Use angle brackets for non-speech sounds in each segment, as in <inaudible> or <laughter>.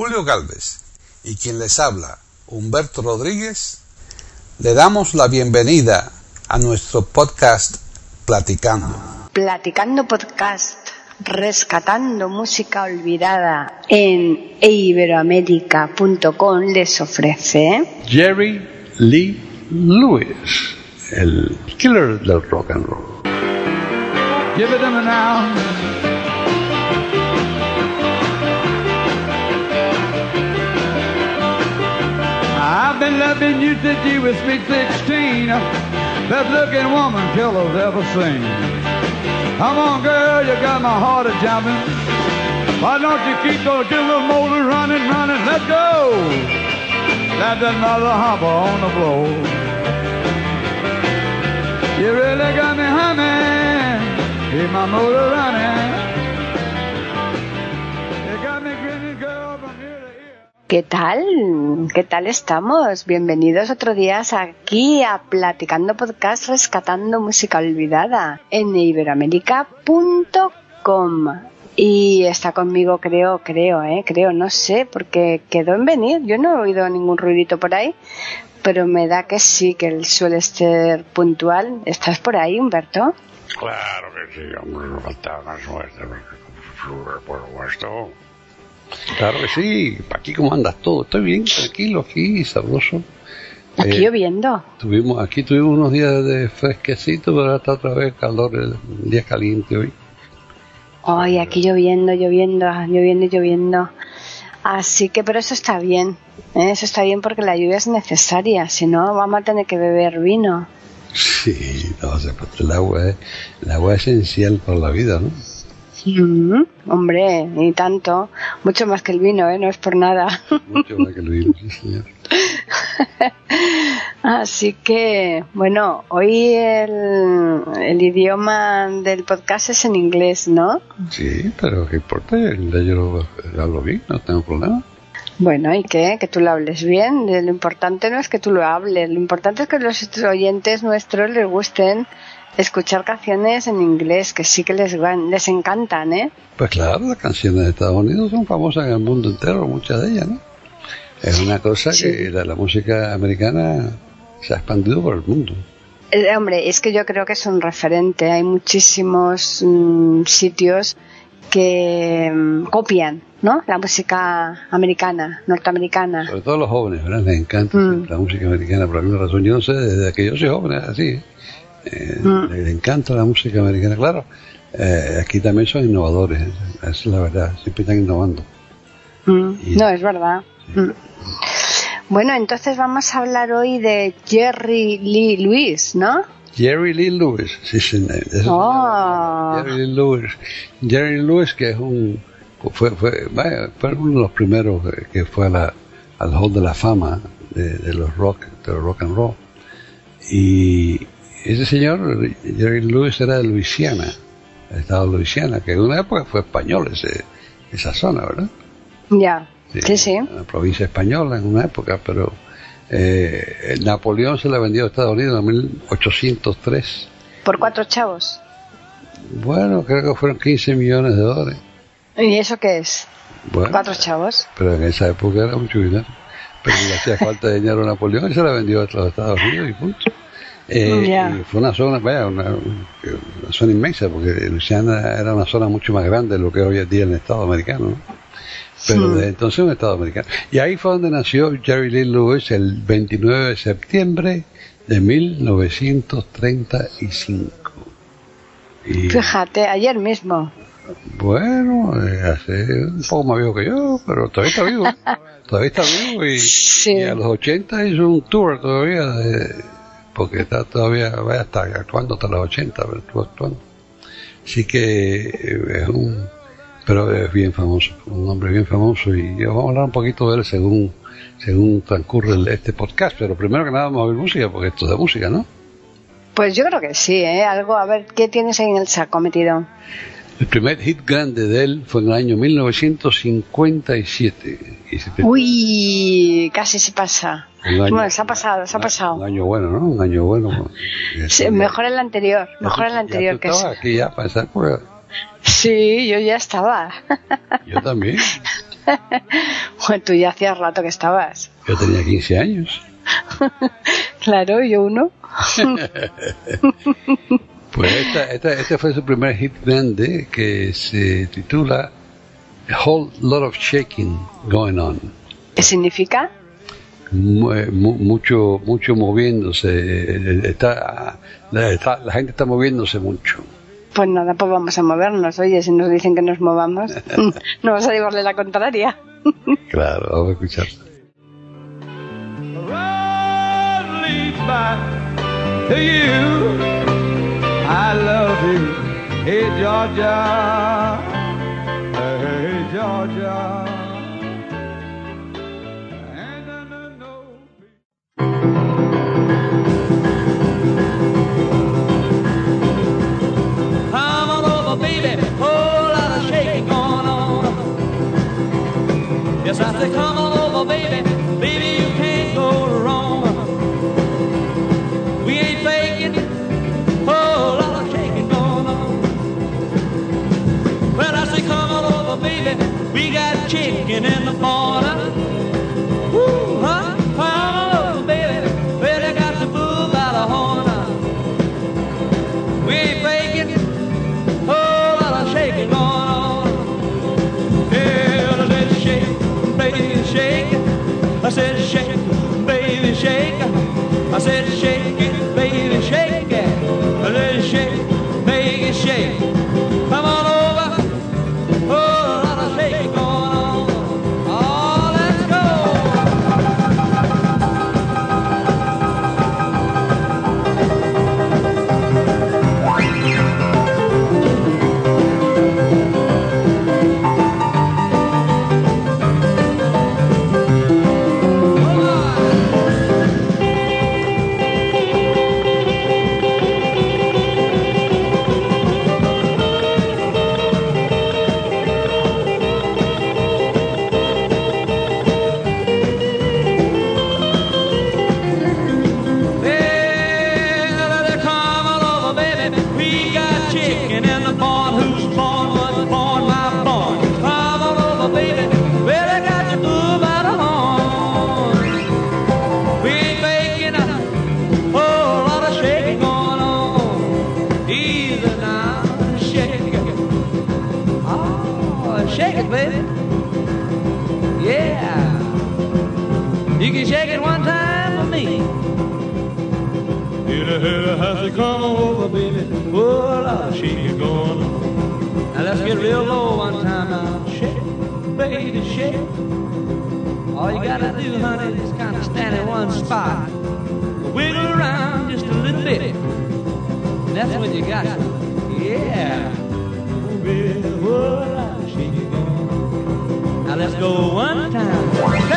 Julio Galvez y quien les habla, Humberto Rodríguez, le damos la bienvenida a nuestro podcast Platicando. Platicando Podcast, rescatando música olvidada en iberoamérica.com les ofrece Jerry Lee Lewis, el killer del rock and roll. Give it I've been you since you was sweet 16. Best looking woman killers ever seen. Come on, girl, you got my heart a jumping. Why don't you keep those little motors running, running? Let's go. That's another humper on the floor. You really got me humming. Keep my motor running. ¿Qué tal? ¿Qué tal estamos? Bienvenidos otro día aquí a Platicando Podcast Rescatando Música Olvidada en iberoamérica.com. Y está conmigo, creo, creo, eh, creo, no sé, porque quedó en venir. Yo no he oído ningún ruidito por ahí, pero me da que sí, que él suele ser puntual. ¿Estás por ahí, Humberto? Claro que sí, hombre, no faltaba más suerte. Por supuesto. Claro que sí. Aquí cómo andas todo. Estoy bien, tranquilo aquí, sabroso. Aquí Eh, lloviendo. Tuvimos, aquí tuvimos unos días de fresquecito, pero ahora está otra vez calor, el día caliente hoy. Ay, aquí lloviendo, lloviendo, lloviendo y lloviendo. Así que, pero eso está bien. ¿eh? Eso está bien porque la lluvia es necesaria. Si no, vamos a tener que beber vino. Sí, no, puede- el agua es, el agua es esencial para la vida, ¿no? Mm, hombre, y tanto. Mucho más que el vino, ¿eh? No es por nada. Mucho más que el vino, sí, señor. <laughs> Así que, bueno, hoy el, el idioma del podcast es en inglés, ¿no? Sí, pero ¿qué importa? Yo lo, lo hablo bien, no tengo problema. Bueno, ¿y qué? Que tú lo hables bien. Lo importante no es que tú lo hables, lo importante es que los oyentes nuestros les gusten escuchar canciones en inglés, que sí que les, van- les encantan, ¿eh? Pues claro, las canciones de Estados Unidos son famosas en el mundo entero, muchas de ellas, ¿no? Es una cosa Sí. que la, la música americana se ha expandido por el mundo. Eh, hombre, es que yo creo que es un referente. Hay muchísimos mm, sitios que mm, copian, ¿no? La música americana, norteamericana. Sobre todo los jóvenes, ¿verdad? Les encanta Mm. la música americana por alguna razón. Yo no sé, desde que yo soy joven así. ¿Eh? Eh, Mm. Les encanta la música americana, claro. eh, aquí también son innovadores, ¿eh? esa es la verdad, siempre están innovando. Mm, Y- No, es verdad. Mm. Bueno, entonces vamos a hablar hoy de Jerry Lee Lewis, ¿no? Jerry Lee Lewis, sí, sí, Oh. Jerry Lee Lewis. Jerry Lewis, que es un, fue, fue, vaya, fue uno de los primeros que- que fue a la, al Hall de la Fama de, de los rock, de los rock and roll. Y ese señor, Jerry Lewis, era de Luisiana, el estado de Luisiana, que en una época fue español ese, esa zona, ¿verdad? Ya. Sí, sí. La provincia española en una época, pero eh, Napoleón se la vendió a Estados Unidos en 1803. Por cuatro chavos. Bueno, creo que fueron 15 millones de dólares. ¿Y eso qué es? Bueno, Cuatro chavos. pero en esa época era mucho dinero. Pero le hacía falta <laughs> dinero a Napoleón y se la vendió a los Estados Unidos y punto. Eh, y fue una zona, vaya, una, una zona inmensa, porque Luisiana era una zona mucho más grande de lo que hoy en día el Estado americano. ¿no? Pero Sí. desde entonces un Estado americano. Y ahí fue donde nació Jerry Lee Lewis el 29 de septiembre de 1935. Y, Fíjate, ayer mismo. bueno, eh, hace un poco más viejo que yo, pero todavía está vivo. <laughs> todavía está vivo y, Sí. y a los 80 hizo un tour todavía, de- porque está todavía, vaya, está actuando hasta los 80, pero estuvo actuando. Así que eh, es un, pero es bien famoso, un hombre bien famoso y yo vamos a hablar un poquito de él según, según transcurre este podcast, pero primero que nada vamos a oír música, porque esto es de música, ¿no? Pues yo creo que sí, ¿eh? Algo, a ver, ¿qué tienes ahí en el saco metido? El primer hit grande de él fue en el año 1957. Y se- Uy, casi se pasa. un año- Bueno, se ha pasado, se ha Un pasado. año bueno, ¿no? Un año bueno. <laughs> Sí, mejor el anterior, mejor el anterior que estabas aquí ya para esa época. Sí, yo ya estaba. <laughs> Yo también. <laughs> bueno, tú ya hacías rato que estabas. Yo tenía 15 años. claro, yo uno. Pues <laughs> esta, esta, este fue su primer hit grande que se titula A Whole Lot of Shaking Going On. ¿Qué significa? mucho mucho moviéndose está la, la, gente está moviéndose mucho pues nada pues vamos a movernos oye si nos dicen que nos movamos <laughs> <laughs> no vas a llevarle la contraria claro vamos a escuchar I love you. Hey Georgia. Hey Georgia that's when you got it. Yeah. Oh, baby, oh, I'll shake it going on. Now let's go one time.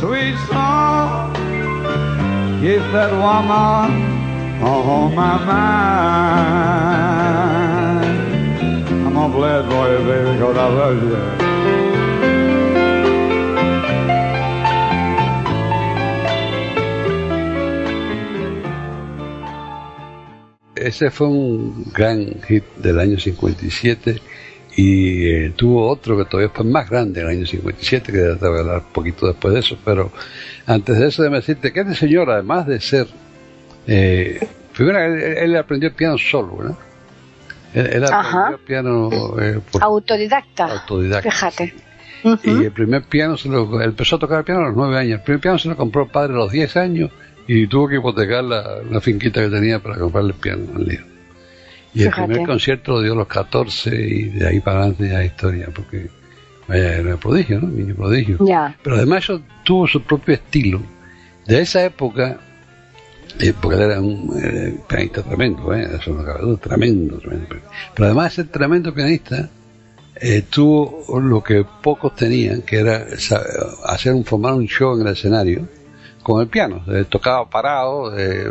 Sweet song keep that woman on my mind? I'm. Ese fue un gran hit del año 57 y eh, tuvo otro que todavía fue más grande en el año 57, que te voy a hablar un poquito después de eso, pero antes de eso déjame decirte que este señor, además de ser, eh, primero él, él aprendió el piano solo, ¿no? Él, él aprendió el piano eh, por Autodidacta. autodidacta. Fíjate. Y el primer piano, se lo, empezó a tocar el piano a los nueve años. El primer piano se lo compró el padre a los diez años y tuvo que hipotecar la, la finquita que tenía para comprarle el piano al Y el primer concierto lo dio a los 14 y de ahí para adelante ya historia, porque vaya, era prodigio, ¿no? Niño prodigio. Pero además eso tuvo su propio estilo. De esa época, eh, porque él era un eh, pianista tremendo, ¿eh? eso no cabe duda, tremendo, tremendo. Pero además de ser tremendo pianista, eh, tuvo lo que pocos tenían, que era hacer un formar un show en el escenario con el piano. Eh, tocaba parado, eh,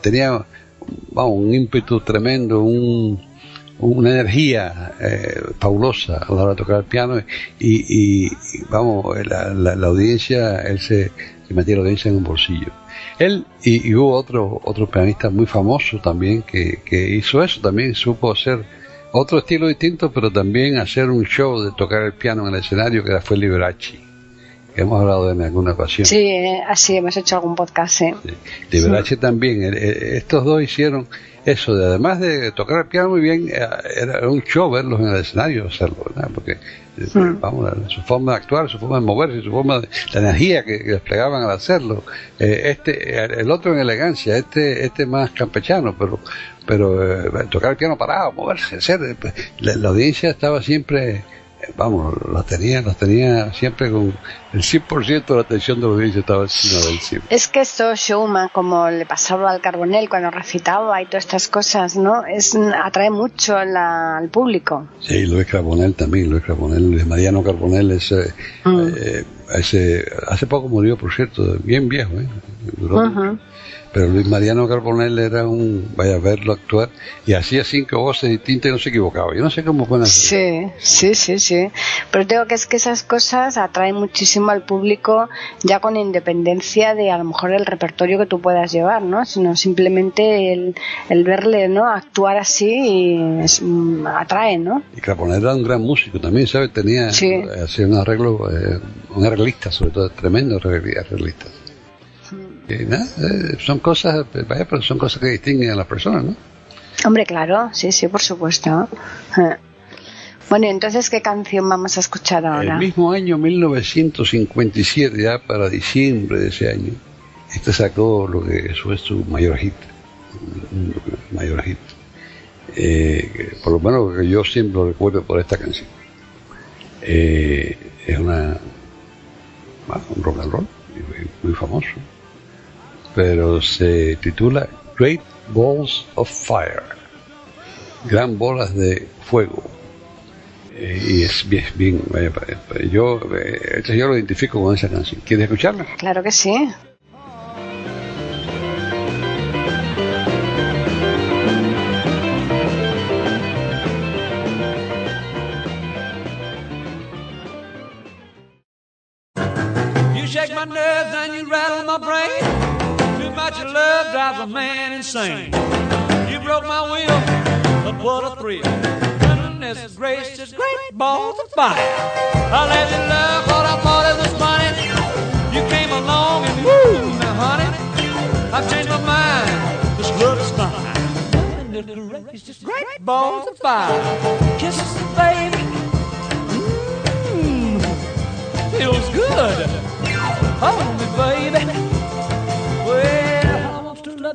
tenía vamos, un ímpetu tremendo, un, una energía fabulosa a la hora de tocar el piano y, vamos, la, audiencia, él se, metía la audiencia en un bolsillo. Él y, hubo otro, otro pianista muy famoso también que, que hizo eso, también supo hacer otro estilo distinto, pero también hacer un show de tocar el piano en el escenario, que fue Liberace. Que hemos hablado de en alguna ocasión. Sí, eh, así hemos hecho algún podcast. Sí. Liberace también. Eh, eh, estos dos hicieron eso, de, además de tocar el piano muy bien, era un show verlos en el escenario, hacerlo, ¿verdad? Porque, hmm. vamos, su forma de actuar, su forma de moverse, su forma de, la energía que, desplegaban al hacerlo. este, el otro en elegancia, este, este más campechano, pero pero eh, tocar el piano parado, moverse, hacer, eh, pues, la, audiencia estaba siempre, eh, vamos, la tenía, la tenía siempre con el 100% de la atención de la audiencia estaba encima del cine. Es que esto showman, como le pasaba al Carbonell cuando recitaba y todas estas cosas, ¿no? Es, atrae mucho al público. Sí, Luis Carbonell también, Luis Carbonell, Luis Mariano Carbonell es, mm. ese, hace poco murió, por cierto, bien viejo, ¿eh? Pero Luis Mariano Carbonell era un, vaya a verlo actuar, y hacía cinco voces distintas y no se equivocaba. Yo no sé cómo pueden hacer. Sí, sí, sí, sí. Pero tengo que es que esas cosas atraen muchísimo al público, ya con independencia de a lo mejor el repertorio que tú puedas llevar, ¿no? Sino simplemente el, el verle, ¿no? Actuar así y es, mm, atrae, ¿no? Y Carbonell era un gran músico también, ¿sabes? Tenía, hacía un arreglo, eh, un arreglista, sobre todo, tremendo arreglista. Eh, son cosas, vaya, pero son cosas que distinguen a las personas, ¿no? Hombre, claro, sí, sí, por supuesto. Bueno, entonces, ¿qué canción vamos a escuchar ahora? El mismo año 1957, ya para diciembre de ese año, este sacó lo que fue su mayor hit. Mayor hit. Eh, por lo menos que yo siempre lo recuerdo por esta canción. Eh, es una, un rock and roll muy famoso pero se titula Great Balls of Fire, gran bolas de fuego. Eh, y es bien, bien vaya, yo, eh, yo lo identifico con esa canción. ¿Quieres escucharla? Claro que sí. Much your love drives a man insane. You broke my will, but what a thrill. Goodness gracious, great balls of fire. I let you love what I thought it was funny. You came along and woo, now honey, I've changed my mind. This love is fine. Goodness gracious, great balls of fire. Kisses, baby. Mmm, feels good. Hold me, baby.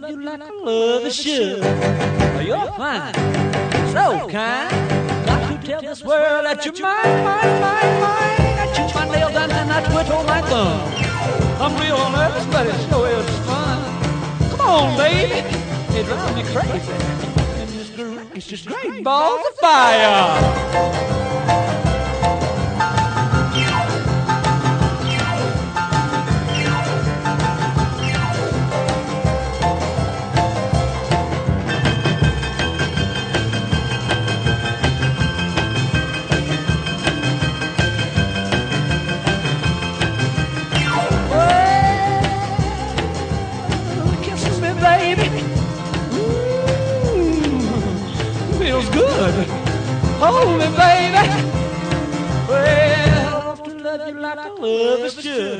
Love you like a lover should. You're fine, so kind. Got to tell this world that you're mine, mine, mine, mine. I chew my nails and then I twiddle my thumb. I'm real nervous, but it sure is fun. Come on, baby, it drives me crazy. And it's just great balls of fire.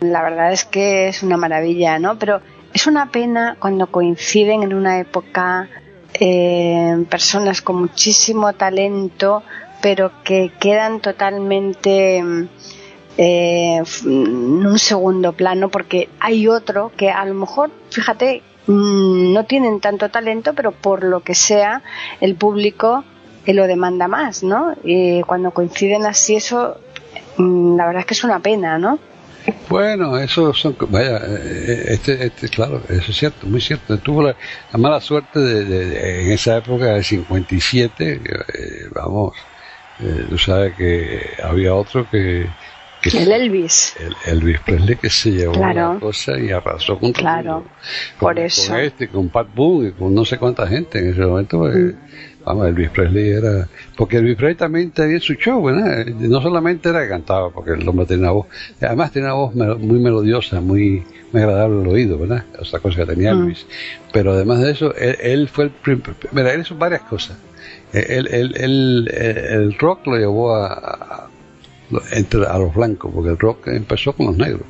La verdad es que es una maravilla, ¿no? Pero es una pena cuando coinciden en una época eh, personas con muchísimo talento, pero que quedan totalmente eh, en un segundo plano, porque hay otro que a lo mejor, fíjate, mm, no tienen tanto talento, pero por lo que sea, el público lo demanda más, ¿no? Y cuando coinciden así, eso, mm, la verdad es que es una pena, ¿no? Bueno, eso son, vaya, eh, este, este, claro, eso es cierto, muy cierto. Tuvo la, mala suerte de, en esa época del 57, eh, vamos, eh, tú sabes que había otro que, el Elvis. El Elvis Presley que se llevó la cosa y arrasó con claro, por eso. Con este, con Pat Boone, con no sé cuánta gente en ese momento. Pues, mm. Vamos, Elvis Presley era. Porque Elvis Presley también tenía su show, ¿verdad? No solamente era que cantaba, porque el hombre tenía una voz. Además, tenía una voz muy melodiosa, muy, muy agradable al oído, ¿verdad? Otra cosa que tenía mm. Elvis. Pero además de eso, él, fue el. Mira, él hizo varias cosas. Él, el rock lo llevó a, entre, a los blancos, porque el rock empezó con los negros.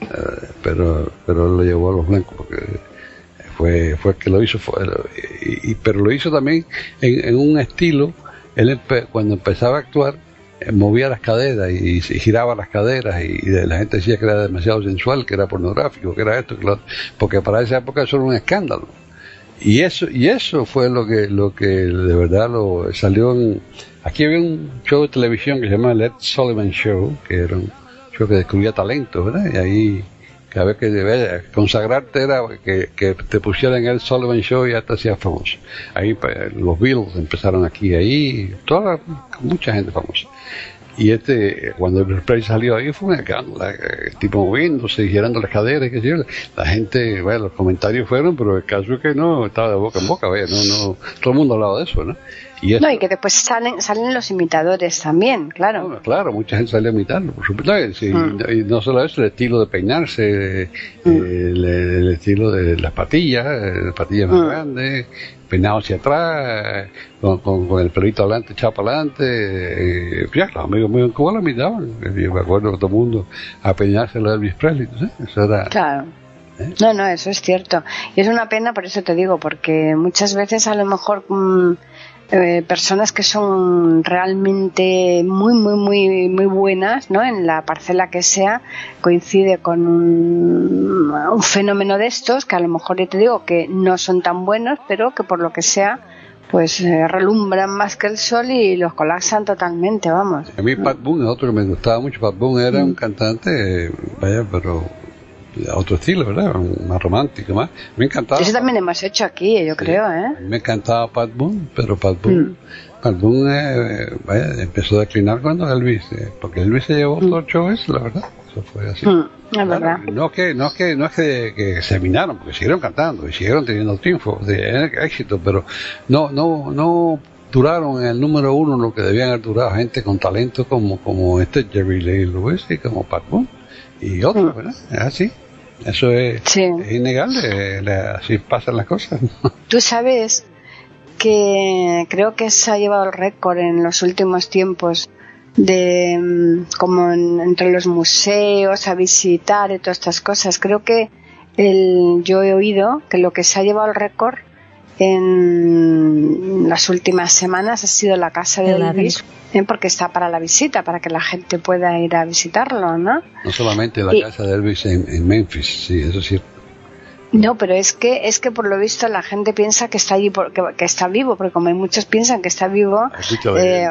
Eh, pero, pero él lo llevó a los blancos, porque fue, fue el que lo hizo, fue, y, pero lo hizo también en, un estilo, él cuando empezaba a actuar, eh, movía las caderas y, giraba las caderas y, la gente decía que era demasiado sensual, que era pornográfico, que era esto, que lo porque para esa época eso era un escándalo. Y eso, y eso fue lo que, lo que de verdad lo salió en, aquí había un show de televisión que se llama Led Sullivan Show, que era un show que descubría talentos, ¿verdad? Y ahí cada vez que consagrarte era que, te pusieran el Sullivan Show y ya te hacías famoso. Ahí pues, los Beatles empezaron aquí, ahí, toda, mucha gente famosa. Y este, cuando el Presley salió ahí fue un escándalo, el tipo moviéndose, girando las caderas, qué sé yo. La gente, bueno, los comentarios fueron, pero el caso es que no, estaba de boca en boca, vaya, no, no, todo el mundo hablaba de eso, ¿no? Y no, y que después salen, salen los imitadores también, claro. claro, mucha gente sale a imitarlo, por supuesto. Mm. Y no solo eso, el estilo de peinarse, mm. el, estilo de las patillas, eh, las patillas más mm. grandes, peinado hacia atrás, con, el pelito adelante, echado para adelante. Eh, ya, los amigos míos en Cuba lo imitaban. Yo me acuerdo que todo el mundo a peinarse lo de Elvis Presley, Eso era... Claro. ¿Eh? No, no, eso es cierto. Y es una pena, por eso te digo, porque muchas veces a lo mejor eh, personas que son realmente muy, muy, muy, muy buenas, ¿no? En la parcela que sea, coincide con un, fenómeno de estos que a lo mejor yo te digo que no son tan buenos, pero que por lo que sea, pues eh, relumbran más que el sol y los colapsan totalmente, vamos. A mí Pat Boone, otro que me gustaba mucho, Pat Boone era un mm. cantante, vaya, pero otro estilo, ¿verdad? Más romántico, más. Me encantaba. Eso también hemos hecho aquí, yo creo, ¿eh? Me encantaba Pat Boone, pero Pat Boone, mm. Pat Boone eh, vaya, empezó a declinar cuando Elvis, eh, porque Elvis se llevó mm. dos shows, la verdad. Eso fue así. Mm, es verdad. No que, no que, no es que, que, se minaron, porque siguieron cantando y siguieron teniendo triunfo, de éxito, pero no, no, no duraron en el número uno lo que debían haber durado gente con talento como, como este Jerry Lee Lewis y como Pat Boone y otros, ¿verdad? Es así. Eso es, innegable, así pasan las cosas. <laughs> Tú sabes que creo que se ha llevado el récord en los últimos tiempos de mm, como entre los museos a visitar y todas estas cosas. Creo que el, yo he oído que lo que se ha llevado el récord en las últimas semanas ha sido la casa de Elvis, ¿eh? porque está para la visita, para que la gente pueda ir a visitarlo, ¿no? No solamente la casa de Elvis en, Memphis, sí, eso es cierto. No, pero es que es que por lo visto la gente piensa que está allí que, está vivo, porque como hay muchos piensan que está vivo, eh,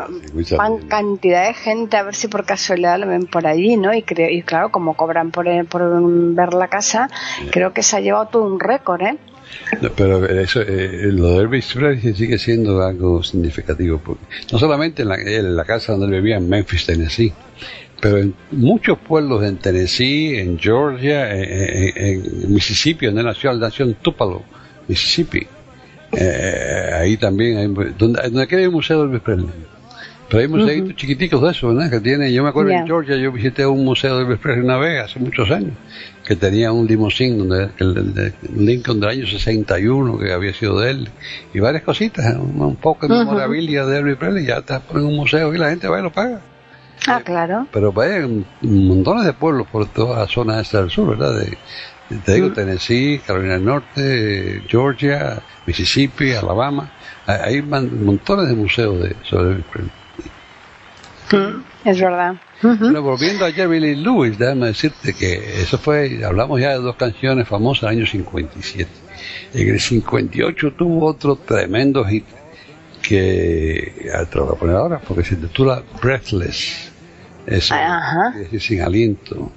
van cantidad de gente a ver si por casualidad lo ven por allí, ¿no? Y, creo, y claro, como cobran por, por ver la casa, creo que se ha llevado todo un récord, ¿eh? Pero eso, eh, lo de Elvis Presley sigue siendo algo significativo. no solamente en la, casa donde él vivía en Memphis, Tennessee, pero en muchos pueblos en Tennessee, en Georgia, en, Mississippi, donde nació, la nación Tupelo, Mississippi. Eh, ahí también, hay, donde, donde hay un museo de Elvis Presley. Pero hay museitos chiquiticos de eso, ¿verdad? Que tiene, yo me acuerdo en Georgia, yo visité un museo de Elvis Presley una vez, hace muchos años que tenía un limosín donde el, Lincoln del año 61 que había sido de él y varias cositas un, poco de memorabilia de Elvis Presley ya está en un museo y la gente va y lo paga Ah, claro. Pero hay montones de pueblos por toda la zona esta del sur, ¿verdad? De, te digo, Tennessee, Carolina del Norte, Georgia, Mississippi, Alabama. Hay montones de museos de sobre Es verdad. Bueno, volviendo a Jerry Lee Lewis, déjame decirte que eso fue, hablamos ya de dos canciones famosas del año 57. En el 58 tuvo otro tremendo hit que, te lo voy a poner ahora, porque se titula Breathless. Es decir, sin aliento.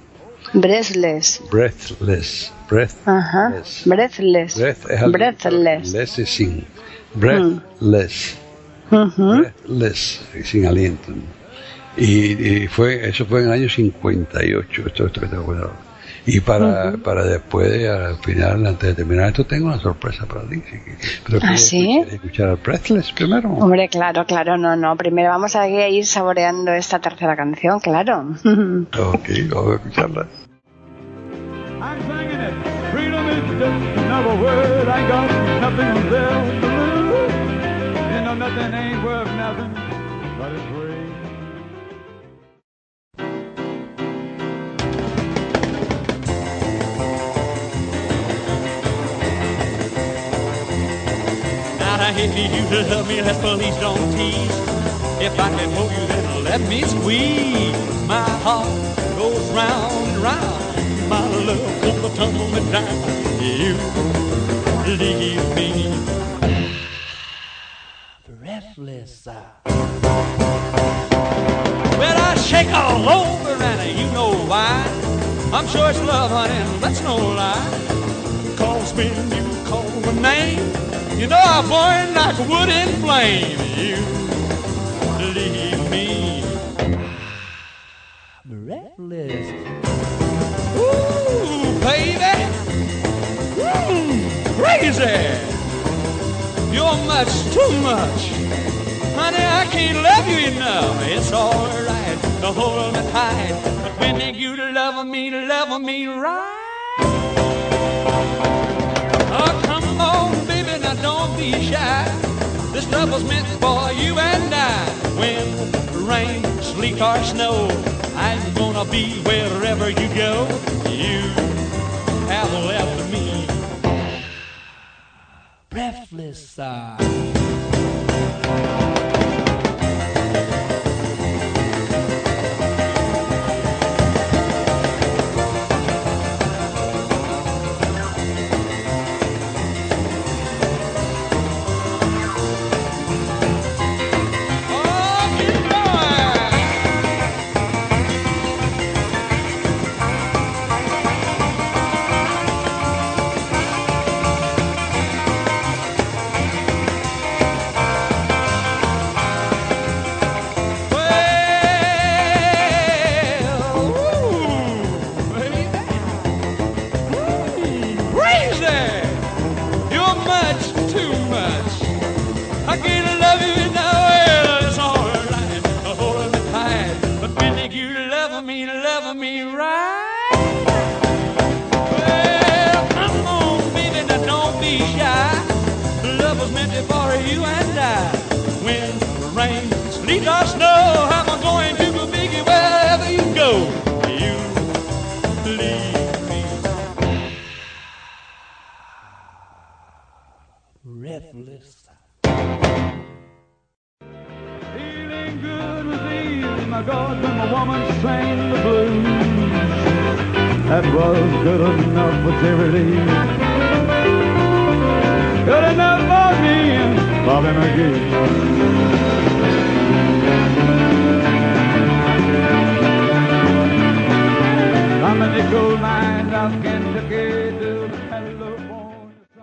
Breathless. Breathless. Breathless. Breathless. Breathless. Breathless es sin. Breathless. Breathless, sin aliento. Y, fue, eso fue en el año 58, esto, esto que tengo Y para, para después, al final, antes de terminar esto, tengo una sorpresa para ti. Pero ¿Ah, sí? escuchar al Breathless primero. Hombre, claro, claro, no, no. Primero vamos a ir saboreando esta tercera canción, claro. <laughs> ok, vamos a escucharla. I'm singing it. Freedom is just another word. I got nothing else to lose. You know nothing ain't worth nothing but it's free. If you love me, let's please don't tease. If I can hold you, then let me squeeze. My heart goes round and round. My love tumble me down. You leave me breathless. Well, I shake all over, and you know why. I'm sure it's love, honey, that's no lie. Cause when you call my name. You know I burn like wood in flame. You leave me breathless. Ooh, baby, mm, crazy. You're much too much. Honey, I can't love you enough. It's alright to hold me tight. But when you love me, love me right. Don't be shy. This love was meant for you and I. When rain, sleet, or snow, I'm gonna be wherever you go. You have left me breathless. Uh.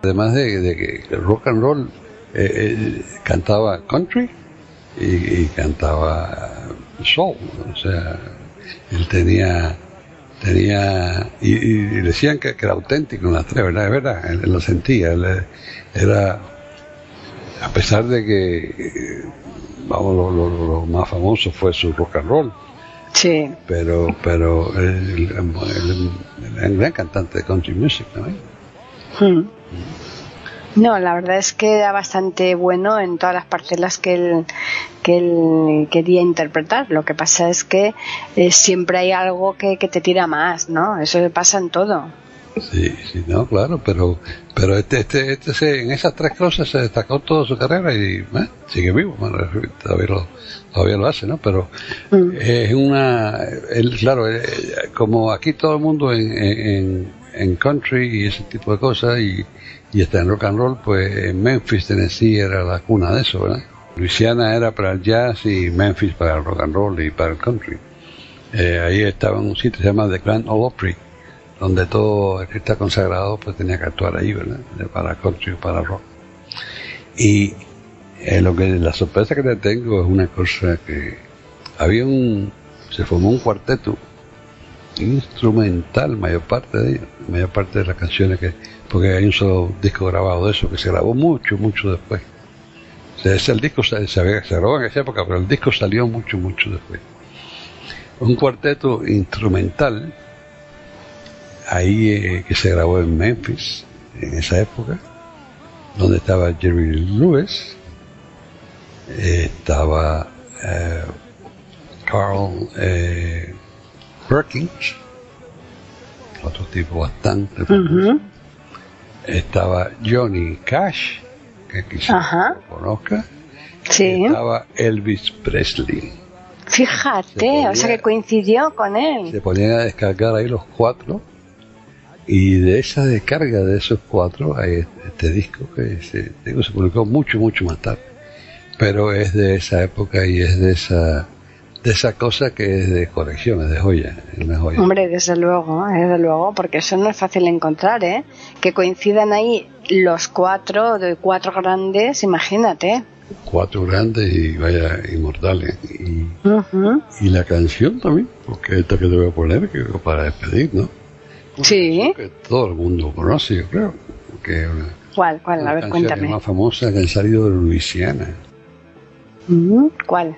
Además de, que rock and roll eh, cantaba country y, cantaba soul, o sea, él tenía tenía y, decían que, era auténtico en las tres, ¿verdad? Es verdad, él, lo sentía, él era a pesar de que vamos lo, más famoso fue su rock and roll sí pero pero el, gran cantante de country music también hmm. No, la verdad es que era bastante bueno en todas las parcelas que él, que él quería interpretar. Lo que pasa es que eh, siempre hay algo que, que te tira más, ¿no? Eso pasa en todo. Sí, sí, no, claro, pero pero este, este, este se- en esas tres cosas se destacó toda su carrera y eh, sigue vivo, bueno, todavía lo, todavía lo hace, ¿no? Pero Mm. es una, él, claro, eh, como aquí todo el mundo en, en, en country y ese tipo de cosas y, y está en rock and roll, pues en Memphis, Tennessee era la cuna de eso, ¿verdad? Luisiana era para el jazz y Memphis para el rock and roll y para el country. Eh, ahí estaba en un sitio que se llama The Grand Ole Opry, donde todo el que está consagrado pues tenía que actuar ahí, ¿verdad? Para country para rock. Y eh, lo que la sorpresa que te tengo es una cosa que había un se formó un cuarteto instrumental mayor parte de ellos, mayor parte de las canciones que porque hay un solo disco grabado de eso que se grabó mucho mucho después. O sea, ese el disco se, se, se grabó en esa época pero el disco salió mucho mucho después. Un cuarteto instrumental ahí eh, que se grabó en Memphis en esa época donde estaba Jerry Lewis eh, estaba eh, Carl eh, Perkins otro tipo bastante famoso. Estaba Johnny Cash que quizás lo conozca Sí. estaba Elvis Presley Fíjate, Se o sea que coincidió con él. se ponían a descargar ahí los cuatro y de esa descarga de esos cuatro hay este disco que se, digo, se publicó mucho mucho más tarde pero es de esa época y es de esa de esa cosa que es de colección es de joya es una joya Hombre, desde luego, desde luego, porque eso no es fácil encontrar, ¿eh? Que coincidan ahí los cuatro, de cuatro grandes, imagínate. cuatro grandes y vaya inmortales y, la canción también porque esta que te voy a poner que para despedir ¿no? Sí. que todo el mundo conoce yo creo que una, ¿Cuál, cuál? una A ver, cuéntame. más famosa que han salido de Luisiana Ujú. ¿Cuál?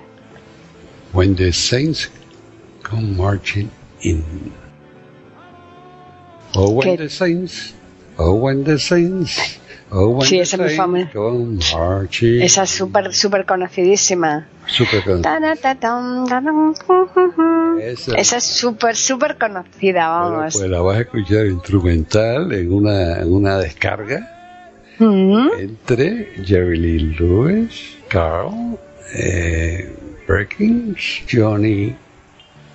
When the Saints Come Marching In. Oh, when ¿Qué? the Saints, oh, when the Saints, oh, when Sí, the esa es muy Saints. Come Marching. Esa es súper, súper conocidísima. Súper ujujú. Esa. Esa es súper, súper conocida, Bueno, vamos. pues la vas a escuchar instrumental en una, en una descarga entre Jerry Lee Lewis, Carl, eh, Perkins, Johnny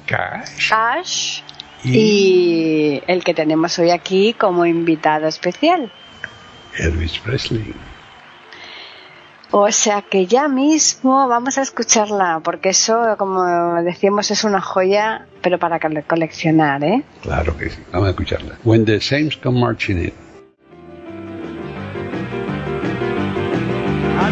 Cash Cash y y el que tenemos hoy aquí como invitado especial. Elvis Presley. O sea que ya mismo vamos a escucharla, porque eso, como decíamos, es una joya, pero para cole- coleccionar, ¿eh? Claro que sí, vamos a escucharla. When the Saints Come Marching In. I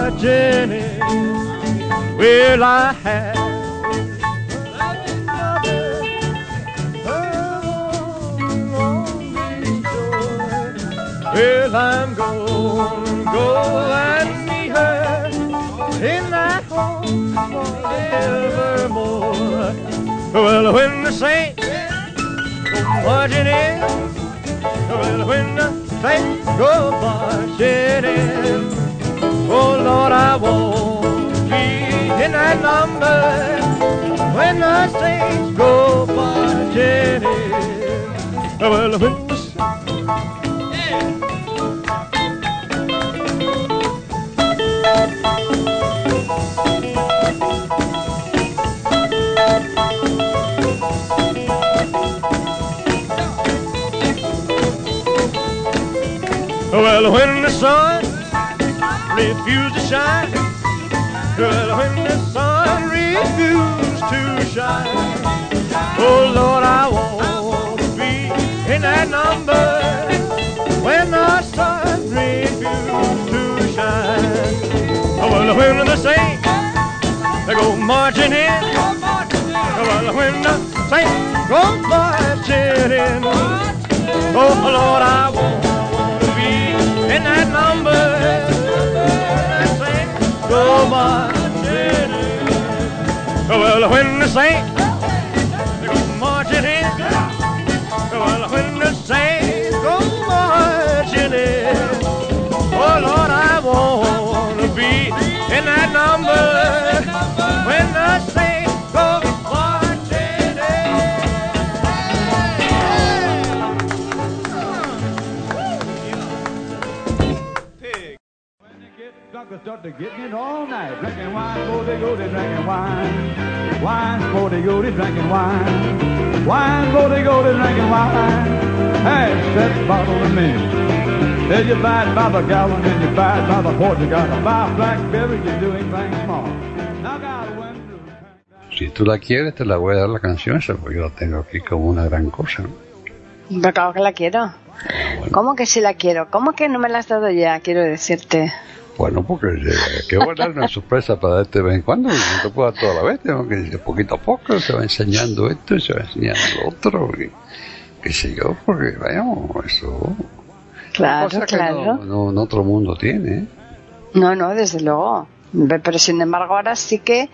in, will I have Well, I'm gonna go and meet her in that home forevermore. Well, when the saints go marching in, well, when the saints go marching in, oh Lord, I won't be in that number when the saints go marching in. Well, when the Well, when the sun refused to shine, well, when the sun refused to shine, oh Lord, I want to be in that number when the sun refused to shine. Oh, well, when the saints they go marching in, oh, well, when the saints go marching in, oh Lord, I want to be in that number. When the saints go marching in. Oh, well, when the saints Go, drinking wine. Go, drinking wine. Go, drinking wine. That bottle to me. You buy it by the gallon, and you buy it by the quart. You gotta buy blackberry, you're doing things small. Now, God, when Si tú la quieres, te la voy a dar la canción esa, porque yo la tengo aquí como una gran cosa. Pero claro que la quiero. ¿Cómo que sí la quiero? ¿Cómo que no me la has dado ya? Quiero decirte. Bueno, porque eh, qué buena una sorpresa para de vez en cuando, no te puedo dar toda la vez, tengo que ir poquito a poco, se va enseñando esto, y se va enseñando lo otro, y qué sé yo, porque vayamos, eso... Claro, cosa que claro. No, no, no otro mundo tiene. No, no, desde luego. Pero sin embargo ahora sí que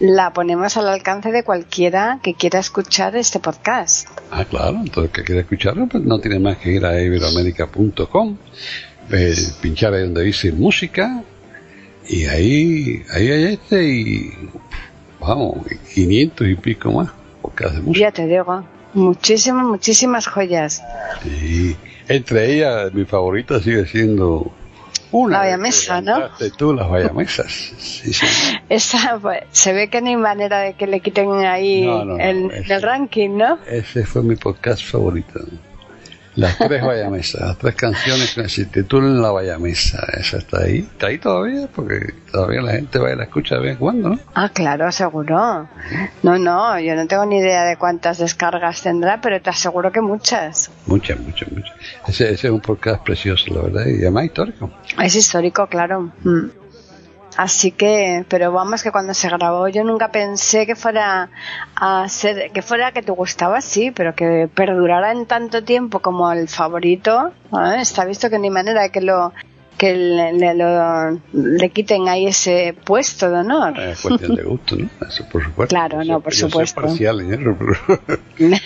la ponemos al alcance de cualquiera que quiera escuchar este podcast. Ah, claro, entonces el que quiere escucharlo, pues no tiene más que ir a iberoamérica.com, eh, pinchar ahí donde dice música, y ahí, ahí hay este y, vamos, 500 y pico más, podcast de música. Ya te digo, muchísimas, muchísimas joyas. Y entre ellas, mi favorita sigue siendo una. La de Bayamesa, ¿no? cantaste tú, las Bayamesas. Sí, sí. <laughs> Esa, pues, se ve que no hay manera de que le quiten ahí no, no, el, ese- el ranking, ¿no? Ese fue mi podcast favorito. Las tres Bayamesas, las tres canciones que se titulan La Bayamesa. Esa está ahí. Está ahí todavía, porque todavía la gente va y la escucha de vez en cuando, ¿no? Ah, claro, seguro. No, no, yo no tengo ni idea de cuántas descargas tendrá, pero te aseguro que muchas. Muchas, muchas, muchas. Ese, ese es un podcast precioso, la verdad, y además histórico. Es histórico, claro. Mm. Así que, pero vamos que cuando se grabó yo nunca pensé que fuera a ser, que fuera que te gustaba, sí, pero que perdurara en tanto tiempo como el favorito, ¿eh? está visto que ni manera de que lo que le, le- lo- le quiten ahí ese puesto de honor. Es cuestión de gusto, ¿no? Eso por supuesto. Claro, no, por supuesto. parcial en eso, pero... <laughs>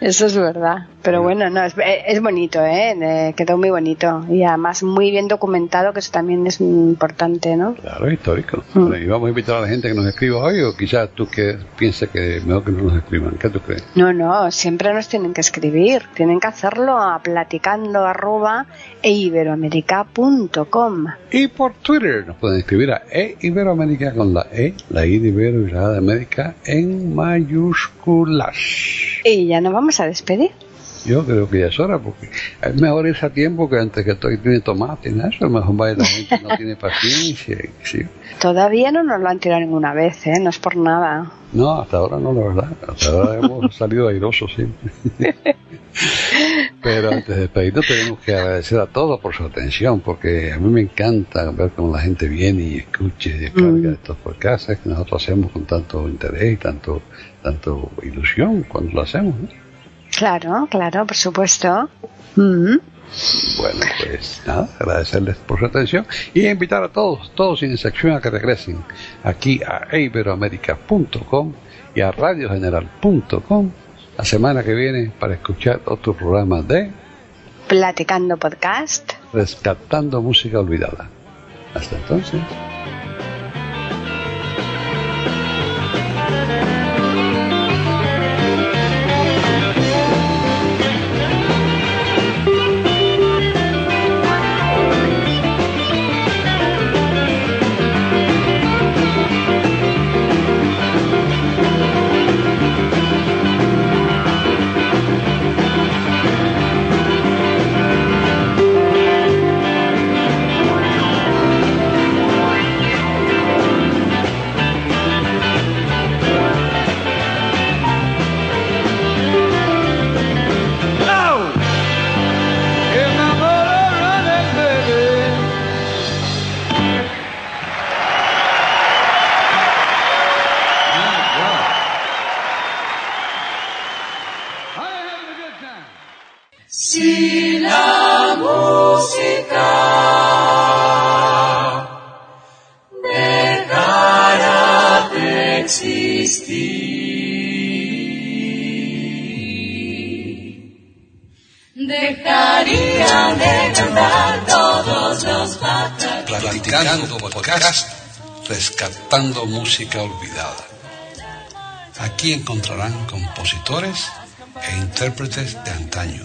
Eso es verdad. Pero bueno, no, es, es bonito, ¿eh? Eh, Quedó muy bonito. Y además muy bien documentado, que eso también es importante, ¿no? Claro, histórico. Mm. Bueno, y vamos a invitar a la gente que nos escriba hoy, o quizás tú que piensas que mejor que no nos escriban. ¿Qué tú crees? No, no, siempre nos tienen que escribir. Tienen que hacerlo a platicando arroba e iberoamerica.com. Y por Twitter nos pueden escribir a e Iberoamérica con la E, la I de Ibero y la A de América en mayúsculas. Y ya nos vamos a despedir. Yo creo que ya es hora, porque es mejor irse a tiempo que antes que todo tiene tomate, ¿no? Eso, mejor va y la gente no tiene paciencia. sí. Todavía no nos lo han tirado ninguna vez, ¿eh? No es por nada. No, hasta ahora no, la verdad. Hasta ahora hemos <laughs> salido airosos siempre. <laughs> Pero antes de despedirnos tenemos que agradecer a todos por su atención, porque a mí me encanta ver cómo la gente viene y escucha y descarga Mm. estos podcasts que nosotros hacemos con tanto interés y tanto, tanto ilusión cuando lo hacemos. ¿no? Claro, claro, por supuesto. Mm. Bueno, pues nada, agradecerles por su atención y invitar a todos, todos sin excepción a que regresen aquí a iberoamérica.com y a radiogeneral.com la semana que viene para escuchar otro programa de Platicando podcast. Rescatando Música Olvidada. Hasta entonces. Si la música dejara de existir, dejaría de cantar todos los patriotas. Platicando podcast, rescatando música olvidada. Aquí encontrarán compositores e intérpretes de antaño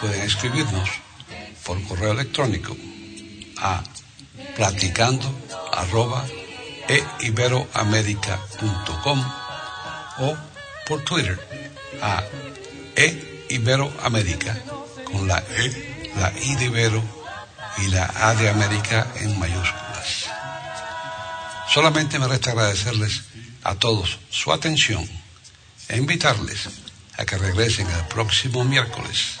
Pueden escribirnos por correo electrónico a platicando arroba e iberoamerica.com o por Twitter a e Iberoamérica con la E, la I de Ibero y la A de América en mayúsculas. Solamente me resta agradecerles a todos su atención e invitarles a que regresen el próximo miércoles